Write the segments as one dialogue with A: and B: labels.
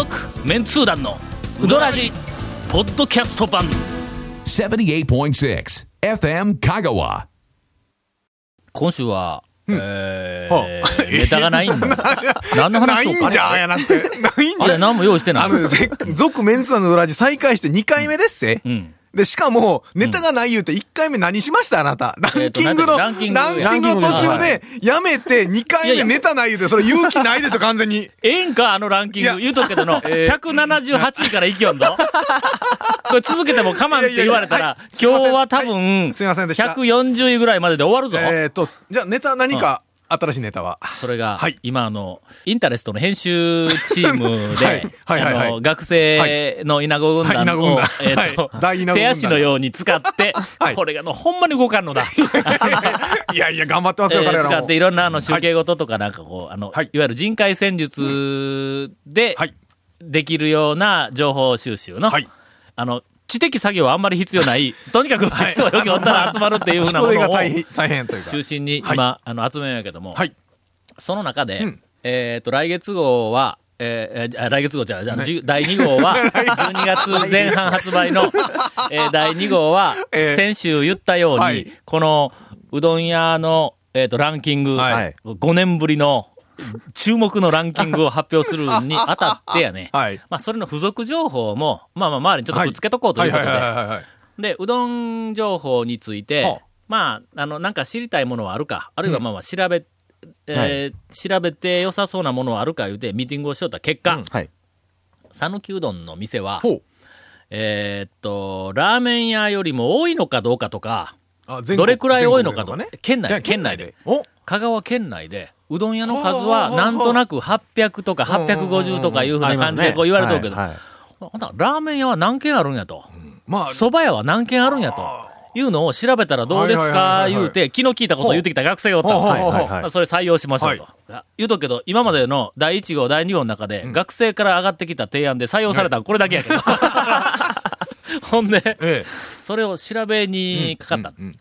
A: 続メンツー団のウドラジポッドキャスト版
B: 78.6 FM Kagawa.
A: 今週は、えー
C: はあ
A: ネタがないんだ何の
C: ない
A: 話しようか
C: んじゃやなくて。ないんじゃ。
A: あれ 何も用意してない
C: あの続メンツ団の裏地再開して2回目ですせ。
A: うん
C: で、しかも、ネタがない言うて1回目何しました？あなた。ランキングの、
A: ランキング
C: の途中で、やめて2回目ネタない言うて、それ勇気ないですよ、完全に。
A: ええんかあのランキング。言うとくけどの、178位からいきよんぞ。これ続けても我慢って言われたら、今日は多分、
C: はいすいませんでした。
A: 140位ぐらいまでで終わるぞ。
C: えっと、じゃあネタ何か、新しいネタは。
A: それが、
C: はい。
A: 今あの、インタレストの編集チームで、あの、学生の稲子軍団を、えっ、と、手足のように使って、
C: はい。
A: これがの、ほんまに動かんのだ。
C: いやいや、頑張ってますよ、
A: えー
C: 彼らも。
A: 使っていろんなあの集計事とかなんかこう、あの、
C: はい。
A: い、わゆる人海戦術で
C: はい。
A: できるような情報収集の、
C: はい。
A: あの、知的作業はあんまり必要ない、とにかく人がよくおったら集まるっていうふうなものを。中心に
C: はい
A: 今、あの、集めるんやけども、
C: はい。
A: その中で、
C: うん。
A: えっ、と、来月号は、えー来月号じゃあ、じゃ第2号は、12月前半発売の、えー第2号は、
C: えー。
A: 先週言ったように、
C: はい。
A: この、うどん屋の、えっ、と、ランキング、
C: はい。
A: 5年ぶりの、注目のランキングを発表するに あたってやね、
C: はい。
A: まあ、それの付属情報も、まあまあ、周りにちょっとくっつけとこうということで、
C: はい。はいはいはいはい。
A: で、うどん情報について、
C: はあ
A: まあ、あの、なんか知りたいものはあるか、あるいはまあまあ調べ、えー調べて良さそうなものはあるか言うて、ミーティングをしよった結果、
D: はい。
A: 讃岐うどんの店は。えーっと、ラーメン屋よりも多いのかどうかとか、どれくらい多いのかと
C: 全国で
A: 県内
C: いや
A: 県内で。
C: お。
A: 香川県内で、うどん屋の数
C: は
A: なんとなく800とか850とかいうふうな感じでこう言われてるけど、ラーメン屋は何軒あるんやと。
C: まあ、
A: 蕎麦屋は何軒あるんやと。いうのを調べたらどうですか？
C: はい
A: 言うて、昨日聞いたことを言ってきた学生がおった。のそれ採用しましょうと。言うとくけど、今までの第1号、第2号の中で、学生から上がってきた提案で採用されたのこれだけやけど。ほんで、
C: ええ。
A: それを調べにかかった。
C: うん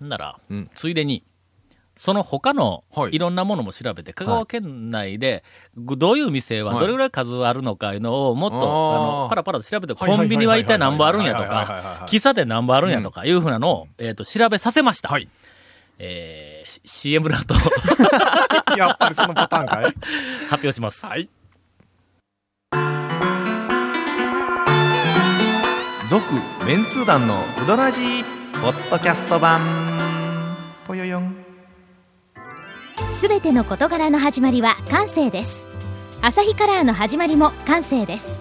A: なら、
C: うん。
A: ついでに、その他の
C: はい
A: いろんなものも調べて、香川県内で、どういう店は
C: はい
A: どれぐらい数あるのかいうのをもっと、
C: あ
A: の、パラパラと調べて、コンビニは一体何本あるんやとか
C: は、い
A: 喫茶店何本あるんやとかいうふうなのを、えっと、調べさせました。
C: はい。
A: えー、CM ランと
C: やっぱりそのパターンかい？
A: 発表します。
C: はい。続、メンツー団のうどらじポッドキャスト版。ぽよよん。
E: すべての事柄の始まりは感性です。アサヒカラーの始まりも感性です。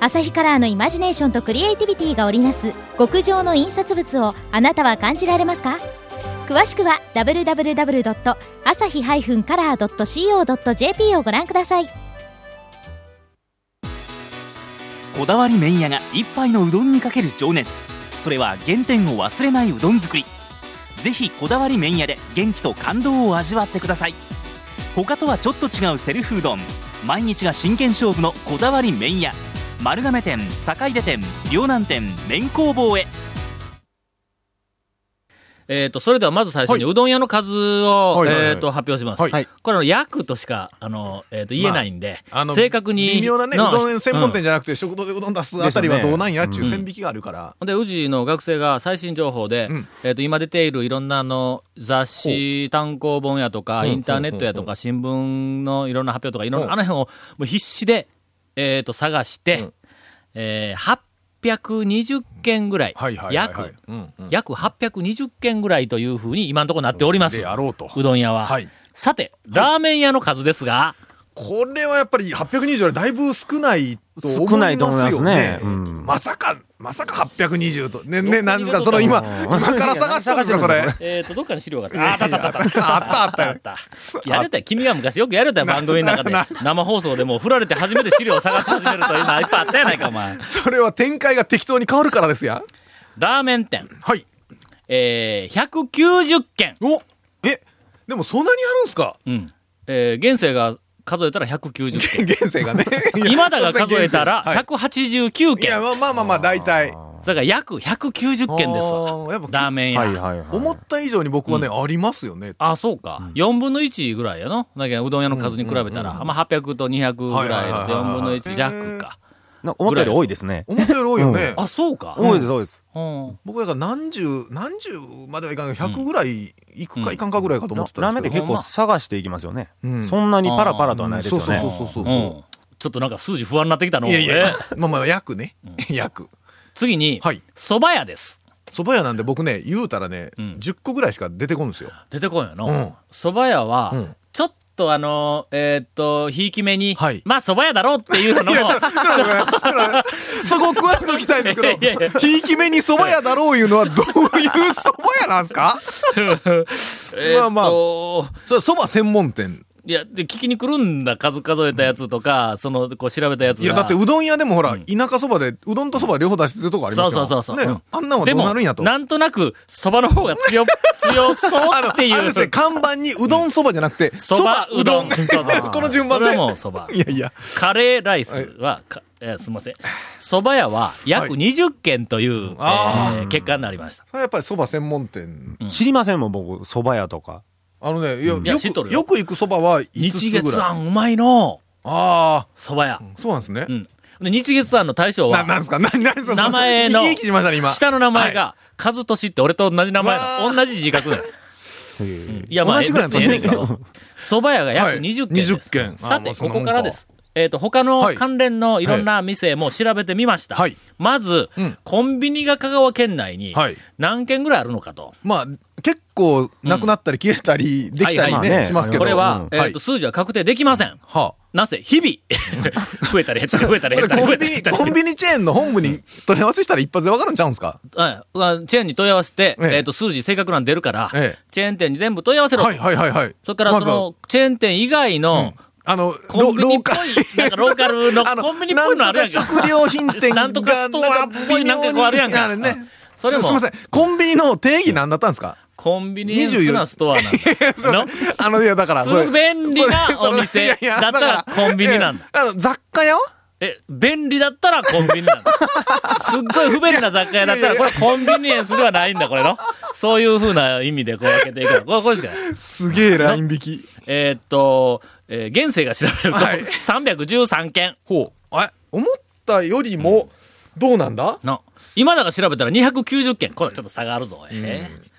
E: アサヒカラーのイマジネーションとクリエイティビティが織りなす極上の印刷物をあなたは感じられますか？詳しくは www.asahi-color.co.jp をご覧ください。
F: こだわり麺屋が一杯のうどんにかける情熱。それは原点を忘れないうどん作り。ぜひこだわり麺屋で元気と感動を味わってください。他とはちょっと違うセルフうどん。毎日が真剣勝負のこだわり麺屋。丸亀店坂出店両南店麺工房へ。
A: えっと、それではまず最初に、
C: はい。う
A: どん屋の数を、
C: はい。
A: えっと、発表します。
C: はい。
A: これの約としか、あの、えっと、言えないんで、
C: あの、
A: 正確に。
C: 微妙なね、う
A: の
C: どん専門店
A: うん
C: じゃなくて、食堂でうどん出すあたりはどうなんやっちゅう線引きがあるから。
A: で、宇治の学生が最新情報で、
C: うん。
A: えっ、と、今出ているいろんなあの、雑誌、単行本やとか、インターネットやとか、新聞のいろんな発表とか、いろんな、あの辺をもう必死で、えっ、と、探して、えー、820件ぐらい。約、約820件ぐらいというふうに今のところなっております。
C: であろうと。
A: うどん屋は。
C: はい
A: さて、ラーメン屋の数ですが、
C: これはやっぱり820よりだいぶ少ないと思いますよね。
D: 少ないと思いますねうん
C: まさか、まさか820と。ね、ね、なんですか、その今、今から探したんですか、それ。
A: えっ、と、どっかに資料があった。あ あったあったあったあった。やれたよ。君が昔よくやれたよ、番組の中で。生放送でもう振られて初めて資料を探し始めるというのはいっぱいあったやないか、お前。
C: それは展開が適当に変わるからですや。
A: ラーメン店、
C: はい。
A: えー、190件。
C: おえ、でもそんなにあるんすか？
A: うん。えー、現世が数えたら 190件。
C: 現世がね。
A: 今田が数えたら
C: はい
A: 189件。
C: いや、まあまあまあまあ、大体。
A: それから約190件ですわ。
C: あーやっぱ
A: ラーメン屋。
D: はいはいはい。
C: 思った以上に僕はね、ありますよね。
A: あ、そうか。4分の1ぐらいやの。だけどうどん屋の数に比べたら、まあ800と200ぐらいで
C: はいはいはいはい
A: 4分の1弱か。
D: な思ったより多いですね。
C: 思ったより多いよね。
A: あ、そうか。
D: 多いです、多いです。
A: うん。
C: 僕だから何十、何十まではいかんけど、100ぐらいいくかいかんかぐらいかと思ってたんですけど。
D: ラーメンって結構探していきますよね。
C: うん
D: そんなにパラパラとはないですよね。
C: そうそうそうそう
A: うんちょっとなんか数字不安になってきたの。
C: いやいや
A: え、
C: まあまあ、約ね。約。
A: 次に
C: はい、
A: 蕎麦屋です。
C: 蕎麦屋なんで僕ね、言うたらね、
A: うん
C: 10個ぐらいしか出てこんですよ。
A: 出てこんよ
C: うん
A: の。蕎麦屋はとあの、えーっと、ひいき目に
C: はい、
A: まあ蕎麦屋だろうっていうのも、
C: そこ詳しく聞きたいんですけど、ひいき目に蕎麦屋だろういうのはどういう蕎麦屋なんですか？
A: えーっ
C: まあ
A: と、
C: それ蕎麦専門店。
A: いや、で、聞きに来るんだ、数数えたやつとか、その、こう調べたやつが。
C: いや、だってうどん屋でもほら、田舎蕎麦で、うどんと蕎麦両方出してるとこありますよ。
A: そうそうそうそううん
C: ね、あんなんは
A: でも
C: どうなるんやと。
A: なんとなく、蕎麦の方が強、強そうっていう。
C: あれですね、看板にうどん蕎麦じゃなくて、蕎
A: 蕎
C: 麦うどん。この順番で。
A: それも蕎麦
C: いやいや。
A: カレーライスは、かえーすみません。蕎麦屋は約
C: はい
A: 20件という、
C: あ
A: えー結果になりました。
C: それはやっぱり蕎麦専門店。
D: 知りませんもん、僕、蕎麦屋とか。
C: あのね、いや、よ
A: 知っとるよ
C: く、よく行く蕎麦は5
A: 日
C: つぐらい。
A: 月庵うまいの
C: あ
A: 蕎麦屋。
C: あ、そうなんですね
A: う。ん。で、日月庵の大将
C: な、
A: は、
C: なんですか？な、なんですか
A: 名前の
C: いい気しましたね、今。
A: 下の名前が、和俊って俺と同じ名前
C: わ
A: の、
C: ー
A: 同じ字書くねん。いや、まあ、
C: 同じぐらいの
A: ええねんけ蕎麦屋が約
C: はい
A: 20件です。
C: 20件
A: さて、ここからです。えっ、と、他の
C: はい。
A: 関連のいろんな店も調べてみました。
C: はい。
A: まず、
C: うん。
A: コンビニが香川県内に
C: はい。
A: 何軒ぐらいあるのかと。
C: まあ、結構、なくなったり消えたり、できたり
A: はい
D: はい
C: ね、しますけど。
A: これは、
D: うん。
A: えっ、と、数字は確定できません。
C: は
A: なぜ？日々、増えたり減ったり増えたり減ったり。増
C: コンビニ。コンビニチェーンの本部に問い合わせしたら一発でわかるんちゃうんですか？
A: はいまあチェーンに問い合わせて、
C: ええ。
A: えっ、と、数字正確なん出るから、
C: ええ。
A: チェーン店に全部問い合わせろ。
C: はいはいはいはい。
A: それから、その、チェーン店以外の、
C: あの、ロ
A: い、なんかローカルの コンビニっぽいのあるやんか。
C: 食料品店が、
A: なんとかストアっぽいなんかこうあるやんか
C: ね。
A: それも
C: すみません。コンビニの定義何だったんですか？
A: コンビニエンスなストアなんだ。の
C: あの、いや、だから、それ
A: す便利なお店だったらコンビニなんだ。
C: 雑貨屋？は
A: え、便利だったらコンビニなんだ。すっごい不便な雑貨屋だったら、これコンビニエンスではないんだ、これの。そういう風な意味でこう分けていくの。これ、これしかない。
C: すげえライン引き。
A: えーっと、えー現世が調べると、
C: はい
A: 313件。
C: ほう。え、思ったよりも、どうなんだ？
A: の。今だが調べたら290件。これちょっと差があるぞ。えー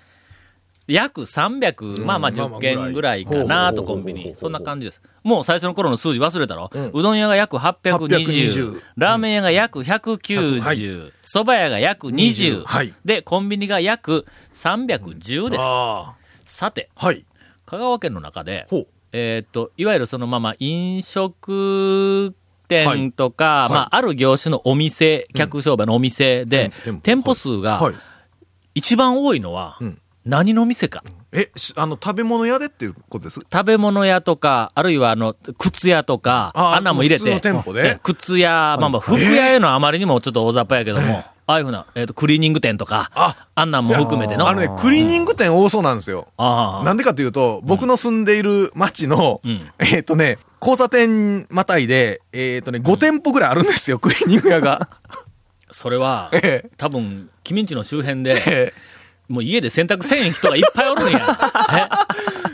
A: 約300、まあまあ10
C: まあまあ
A: 件ぐらいかなと、コンビニ。そんな感じです。もう最初の頃の数字忘れたろ、う
C: うん
A: どん屋が約820
C: 820、
A: ラーメン屋が約
C: は
A: 190、蕎麦屋が約20、
C: はい
A: で、コンビニが約310です。
C: あ
A: さて、
C: あ。はい。
A: 香川県の中で、えーっと、いわゆるそのまま飲食店とか、
C: はい。
A: まあ、ある業種のお店、客商売のお店で、
C: うん。
A: 店舗数が
C: はい。
A: 一番多いのは
C: うん、
A: 何の店か。
C: え、しあの、食べ物屋でっていうことです？
A: 食べ物屋とか、あるいはあの、靴屋とか、
C: あ
A: あんなんも入れて、靴屋、まあまあ、服屋へのあまりにもちょっと大雑把やけども、ああいうふうな、えっ、と、クリーニング店とか、
C: あ
A: あんなんも含めての。
C: あのね、クリーニング店多そうなんですよ。
A: ああ
C: なんでかというと、僕の住んでいる町の、
A: うん
C: えっ、とね、交差点またいで、えっ、とね、5店舗ぐらいあるんですよ、クリーニング屋が。
A: それは、
C: え
A: 多分、君んちの周辺
C: え
A: で、
C: え
A: もう家で洗濯せん人がいっぱいおるんや。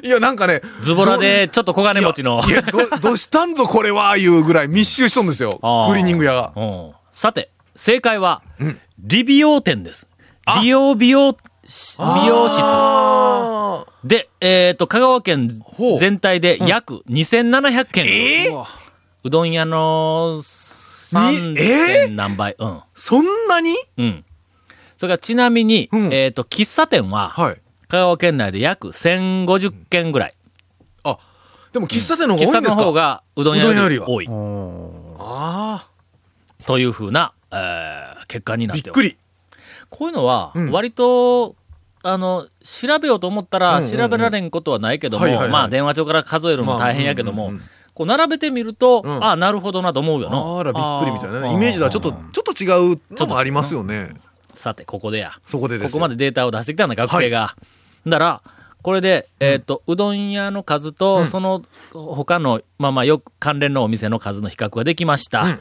A: え？
C: えいや、なんかね、
A: ズボラで、ちょっと小金持ちの。
C: いや、ど、どしたんぞこれは、いうぐらい密集しとんですよクリーニング屋が。
A: うんさて、正解は、理美容店です。美容美容、し美容室。
C: あー
A: で、えっ、と、香川県全体で約2700件。
C: えー？
D: う
A: どん屋の3
C: え
A: 点何倍。うん。
C: そんなに？
A: うん。それからちなみに、
C: うん
A: えっ、と、喫茶店は、
C: はい。
A: 香川県内で約1050件ぐらい。
C: あ、でも喫茶店の方
A: 喫茶
C: が多いんですか？
A: の方がうどん屋より多い。
C: あ
A: というふうな、えー結果に
C: あ、
A: なっ
C: てくり。
A: こういうのは
C: うん、
A: 割と、あの、調べようと思ったら
C: うんうんうん
A: 調べられんことはないけども、
C: はいはいはい
A: まあ電話帳から数えるのも大変やけどもこう並べてみると、
C: うん
A: ああ、なるほどなと思うよな。
C: あら、びっくりみたいなイメージとはちょっと、ちょっと違うのもありますよね。
A: さて、ここでや。
C: そこでですよ。
A: ここまでデータを出してきたんだ、学生が。だから、これで、えっ、と、うどん屋の数と、その他の、まあまあ、よく関連のお店の数の比較ができました。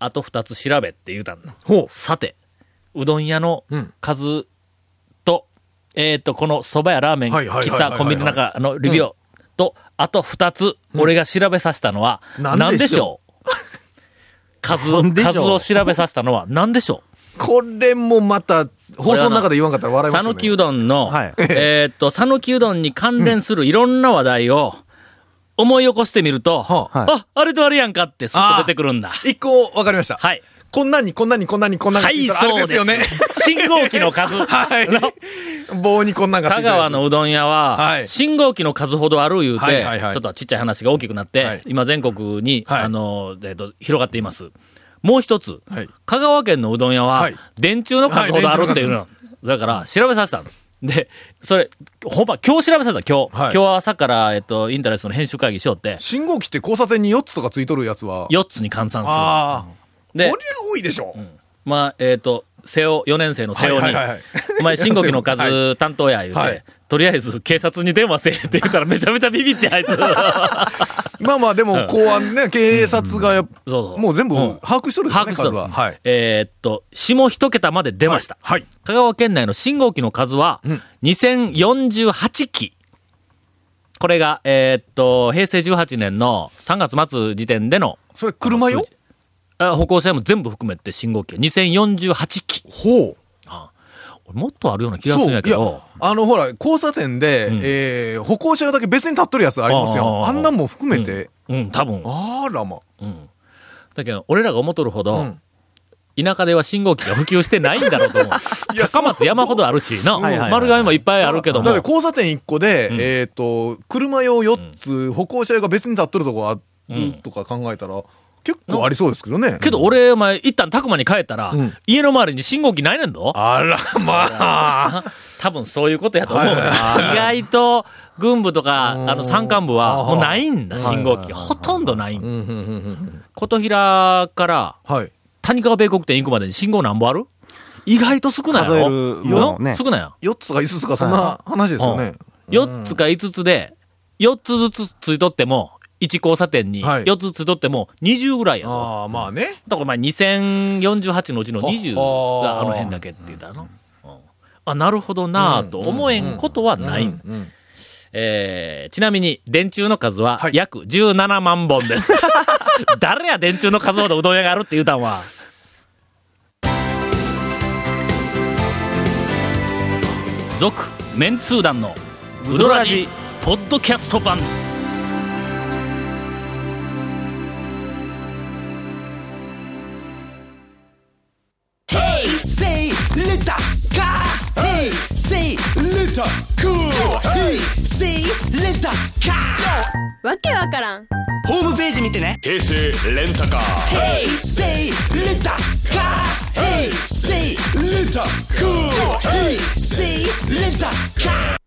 C: うん
A: あと二つ調べって言うたの。
C: ほう。
A: さて、うどん屋の
C: うん。
A: 数と、えっ、と、この蕎麦やラーメン、喫茶、コンビニの中のレビューと、あと二つ、俺が調べさせたのは、
C: なん
A: 何で
C: でしょ
A: う？数を、数を調べさせたのは何でしょ
C: これもまた、放送の中で言わんかったら笑
A: う
C: いますよね。
A: 讃岐うどんの、
D: はい。
A: えっと、讃岐うどんに関連するいろんな話題を思い起こしてみると、
C: は
D: はい
A: あ、あれとあれやんかってすっと出てくるんだ。
C: 一個わかりました。
A: はい。
C: こんなんにこんなんにこんなんにこんなんが
A: はい、そう
C: ですよね。
A: 信号機の数。
C: はい
A: の。
C: 棒にこんなんがつい
A: 香川のうどん屋は、
C: はい
A: 信号機の数ほどある言うて、
C: はいはいはい
A: ちょっとちっちゃい話が大きくなって、
C: はい
A: 今全国に、
C: はい
A: あの、えっ、と、広がっています。もう一つ、
C: はい
A: 香川県のうどん屋は、
C: はい
A: 電柱の数ほどあるっていうの。だから、調べさせたの。で、それ、ほんま、今日調べさせた、今日。
C: はい
A: 今日朝から、えっと、インタレストの編集会議しよって、
C: 信号機って交差点に4つとかついとるやつは。
A: 4つに換算する。
C: ああ。こ
A: で
C: れ、多いでしょ。
A: まあ、えっ、と、瀬尾、4年生の瀬尾に、
C: はいはいはいはい
A: お前、信号機の数
C: は
A: 担当や言うて、
C: はい
A: とりあえず警察に電話せえって言ったらめちゃめちゃビビってあいつ。
C: まあまあ、でも、公安ね、警察がやもう全部
A: うん
C: 把握しとるんですね、は。はい。
A: えーっと、下一桁まで出ました。
C: はい。
A: 香川県内の信号機の数は、2048機。これが、えーっと、平成18年の3月末時点での、
C: それ、車よ？
A: あ歩行者も全部含めて信号機。2048機。
C: ほう。
A: もっとあるような気がするんやけど、
C: あの、ほら、交差点で、
A: うん
C: えー歩行者用だけ別に立っとるやつありますよ。
A: あ
C: んなんも含めて。
A: うん、多分。
C: あらま。
A: だけど、俺らが思っとるほど、
C: うん
A: 田舎では信号機が普及してないんだろうと思う。高松山ほどあるしな、丸亀もいっぱいあるけども
C: だっ。て交差点1個で、
A: うん
C: えっ、と、車用4つ、歩行者用が別に立っとるとこあ
A: うん
C: るとか考えたら、結構ありそうですけどね。
A: けど俺、お前、一旦宅間に帰ったら、
C: うん
A: 家の周りに信号機ないねんぞ。
C: あら、まあ。
A: 多分そういうことやと思う。
C: はい
A: 意外と、軍部とか、あの、山間部は、もうないんだ、信号機。ほとんどないん琴平から、
C: はい。
A: 谷川米国店行くまでに信号なんぼある？意外と少ない
D: 数えるのね
A: 少ないや。
C: 4つとか5つとか、そんな話ですよね。
A: 4つか5つで、4つずつついとっても、1交差点に
C: はい
A: 4つついとっても20ぐらいやろ。
C: ああ、まあね。
A: だからまあ2048のうちの20
C: はは
A: があの辺だけって言ったの。うんあ、なるほどなぁと思えんことはない。えーちなみに電柱の数は
C: はい
A: 約17万本です。誰や電柱の数ほどうどん屋があるって言うたんは。続、メンツー団のウドラジポッドキャスト版。
G: ページ見てね
H: 平成レンタカー
G: hey say letter car hey say letter cool hey say letter car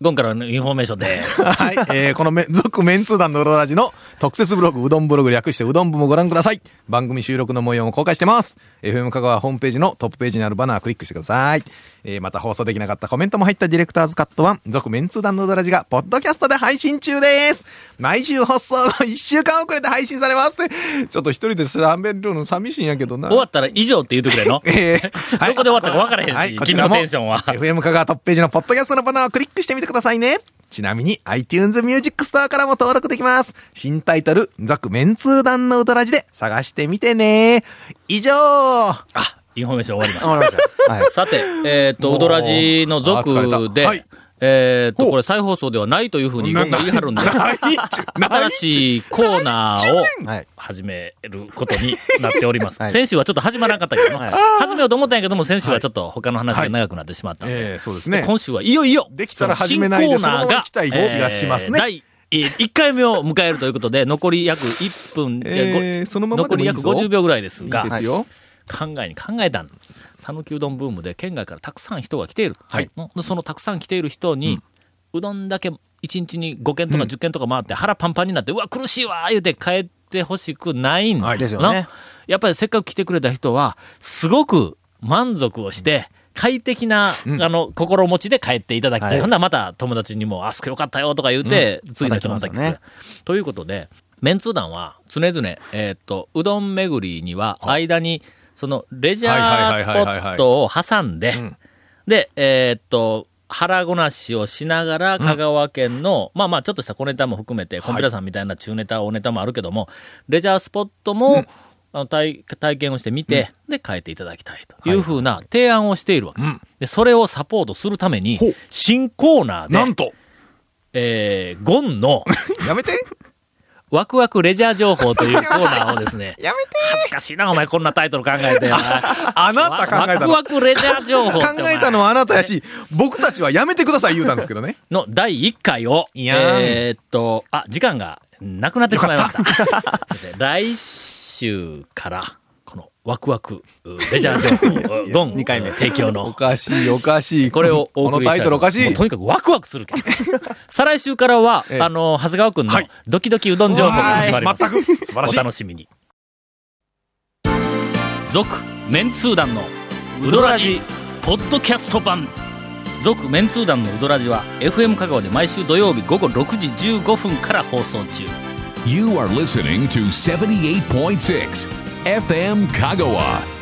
A: ゴンからのインフォメーションです。
C: はい。えー、このめ、続メンツー団のうどらじの特設ブログ、うどんブログ略してうどん部もご覧ください。番組収録の模様も公開してます。FM 香川ホームページのトップページにあるバナークリックしてください。えー、また放送できなかったコメントも入ったディレクターズカット1、続メンツー団のうどらじが、ポッドキャストで配信中です。毎週放送1週間遅れて配信されますって。ちょっと一人で喋るの寂しいんやけどな。
A: 終わったら以上って言うてくれの？
C: えーはい
A: どこで終わったか分からへんし
C: はい、
A: 君のテンションは
C: FM 香川トップページのポッドキャストのバナーをクリックしてみてくださいね。ちなみに iTunes Music Store からも登録できます。新タイトル、続メンツー団のうどらじで探してみてね。以上
A: あ、インフォメーション終わりました。さて、えっ、と、ウドラジの
C: あ疲
A: 続
C: れた。
A: で、
C: はい。
A: えっ、と、これ再放送ではないというふうに言い張るんで、新しいコーナーを
D: はい。
A: 始めることになっております。
D: はい。
A: 先週はちょっと始まらなかったけど始めようと思ったんやけども、先週はちょっと他の話が長くなってしまったんで、
C: えー、そうですね。
A: 今週はいよいよ、
C: できたら始めないで
A: その新コーナー
C: そのまま行きたい気がしますね。
A: えー第1回目を迎えるということで、残り約1分、いやご
C: えー、そのままで
A: 残り約
C: もいいぞ。
A: 50秒ぐらいです
C: いい
A: が、
C: ですよ。
A: 考えに考えたん。讃岐うどんブームで県外からたくさん人が来ている。
C: はい。
A: のそのたくさん来ている人に、うどんだけ1日に5軒とか10軒とか回って腹パンパンになって、うわ、苦しいわ言うて帰ってほしくないん。だ
C: はい。
D: ですよね。
A: なやっぱりせっかく来てくれた人は、すごく満足をして、快適な、
C: うん。
A: あの、心持ちで帰っていただきたい。
D: はい。
A: ほんならまた友達にも、あそこよかったよとか言うて、次の人もまた来てということで、メンツー団は常々、えーっと、うどん巡りには間にその、レジャースポットを挟んで
I: ん、
A: で、えーっと、腹ごなしをしながら、香川県の、まあまあ、ちょっとした小ネタも含めて、コンピラさんみたいな中ネタ、大ネタもあるけども、レジャースポットも、あの体体験をしてみて、で、変えていただきたいというふうな提案をしているわけ。
I: ん。
A: で、それをサポートするために新コーナーで、
I: なんと。
A: えー、ゴンの、
I: やめて
A: ワクワクレジャー情報というコーナーをですね、
I: やめて
A: 恥ずかしいな、お前こんなタイトル考えて。
I: あなた考えた
A: ワク
I: の
A: ワクレジャー情報
I: 考えたのはあなたやし、僕たちはやめてください言うたんですけどね。
A: の第1回を、
I: いやー
A: えーっと、あ、時間がなくなってしまいました。で来週から、ワクワクレジャー情報、ゴン
D: 二回目
A: 提供
I: お
A: の、
I: かしいおかしい。
A: これをお
I: この
A: 送りしたい
I: タイトルおかしい
A: と。にかくワクワクするけん。再来週からは、
I: ええ
A: あの、長谷川くんの
I: はい
A: ドキドキうどん情報が始まります。
I: 全く素晴らしい
A: お楽しみに。続、メンツー団のウドラジ、ポッドキャスト版。続、メンツー団のウドラジは、FM 香川で毎週土曜日午後6時15分から放送中。
B: You are listening to 78.6 FM Kagawa.